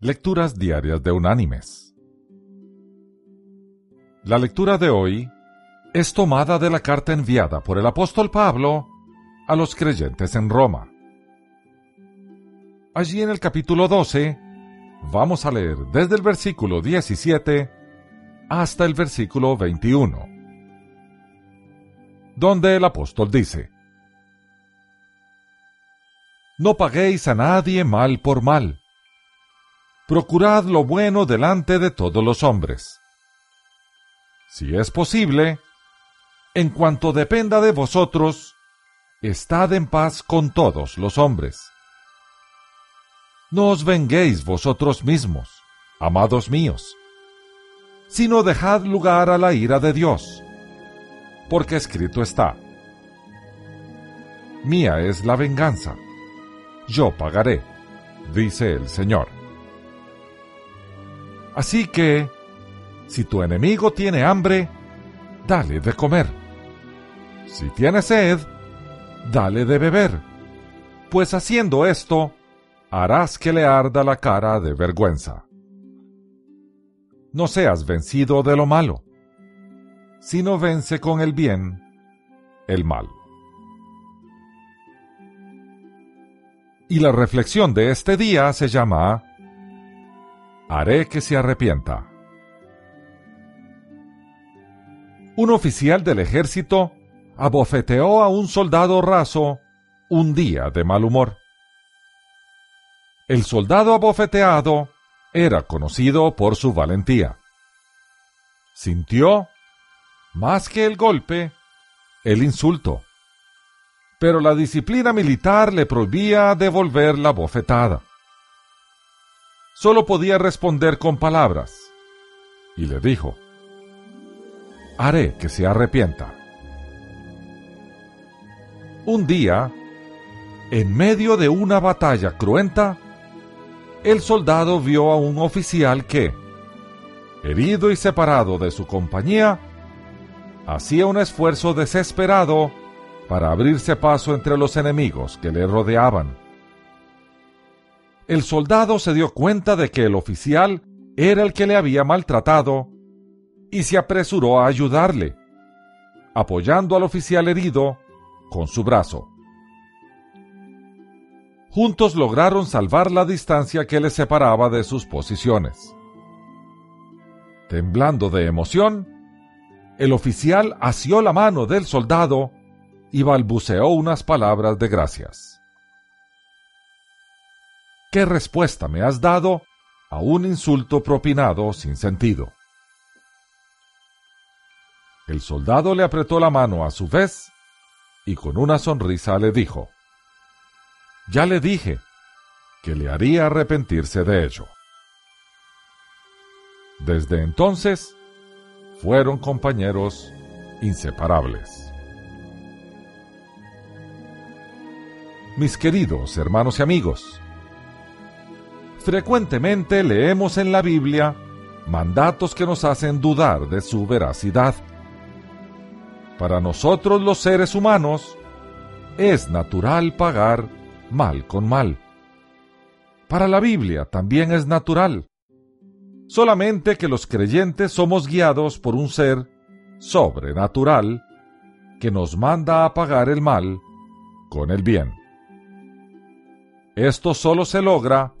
Lecturas Diarias de Unánimes. La lectura de hoy es tomada de la carta enviada por el apóstol Pablo a los creyentes en Roma. Allí en el capítulo 12 vamos a leer desde el versículo 17 hasta el versículo 21, donde el apóstol dice, No paguéis a nadie mal por mal procurad lo bueno delante de todos los hombres. Si es posible, en cuanto dependa de vosotros, estad en paz con todos los hombres. No os venguéis vosotros mismos, amados míos, sino dejad lugar a la ira de Dios, porque escrito está, Mía es la venganza, yo pagaré, dice el Señor. Así que, si tu enemigo tiene hambre, dale de comer. Si tiene sed, dale de beber, pues haciendo esto, harás que le arda la cara de vergüenza. No seas vencido de lo malo, sino vence con el bien el mal. Y la reflexión de este día se llama haré que se arrepienta. Un oficial del ejército abofeteó a un soldado raso un día de mal humor. El soldado abofeteado era conocido por su valentía. Sintió, más que el golpe, el insulto. Pero la disciplina militar le prohibía devolver la bofetada solo podía responder con palabras, y le dijo, Haré que se arrepienta. Un día, en medio de una batalla cruenta, el soldado vio a un oficial que, herido y separado de su compañía, hacía un esfuerzo desesperado para abrirse paso entre los enemigos que le rodeaban el soldado se dio cuenta de que el oficial era el que le había maltratado y se apresuró a ayudarle, apoyando al oficial herido con su brazo. Juntos lograron salvar la distancia que les separaba de sus posiciones. Temblando de emoción, el oficial asió la mano del soldado y balbuceó unas palabras de gracias. ¿Qué respuesta me has dado a un insulto propinado sin sentido? El soldado le apretó la mano a su vez y con una sonrisa le dijo, Ya le dije que le haría arrepentirse de ello. Desde entonces fueron compañeros inseparables. Mis queridos hermanos y amigos, frecuentemente leemos en la Biblia mandatos que nos hacen dudar de su veracidad. Para nosotros los seres humanos, es natural pagar mal con mal. Para la Biblia también es natural. Solamente que los creyentes somos guiados por un ser sobrenatural que nos manda a pagar el mal con el bien. Esto solo se logra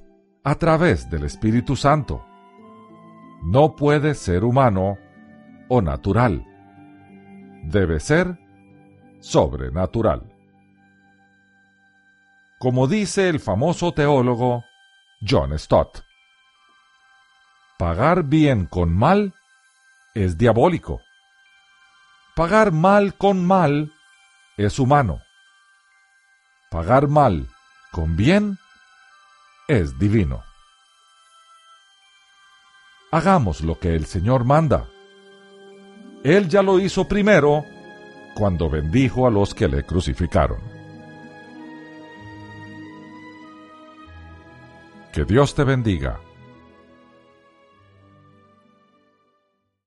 a través del Espíritu Santo. No puede ser humano o natural. Debe ser sobrenatural. Como dice el famoso teólogo John Stott, pagar bien con mal es diabólico. Pagar mal con mal es humano. Pagar mal con bien es divino. Hagamos lo que el Señor manda. Él ya lo hizo primero cuando bendijo a los que le crucificaron. Que Dios te bendiga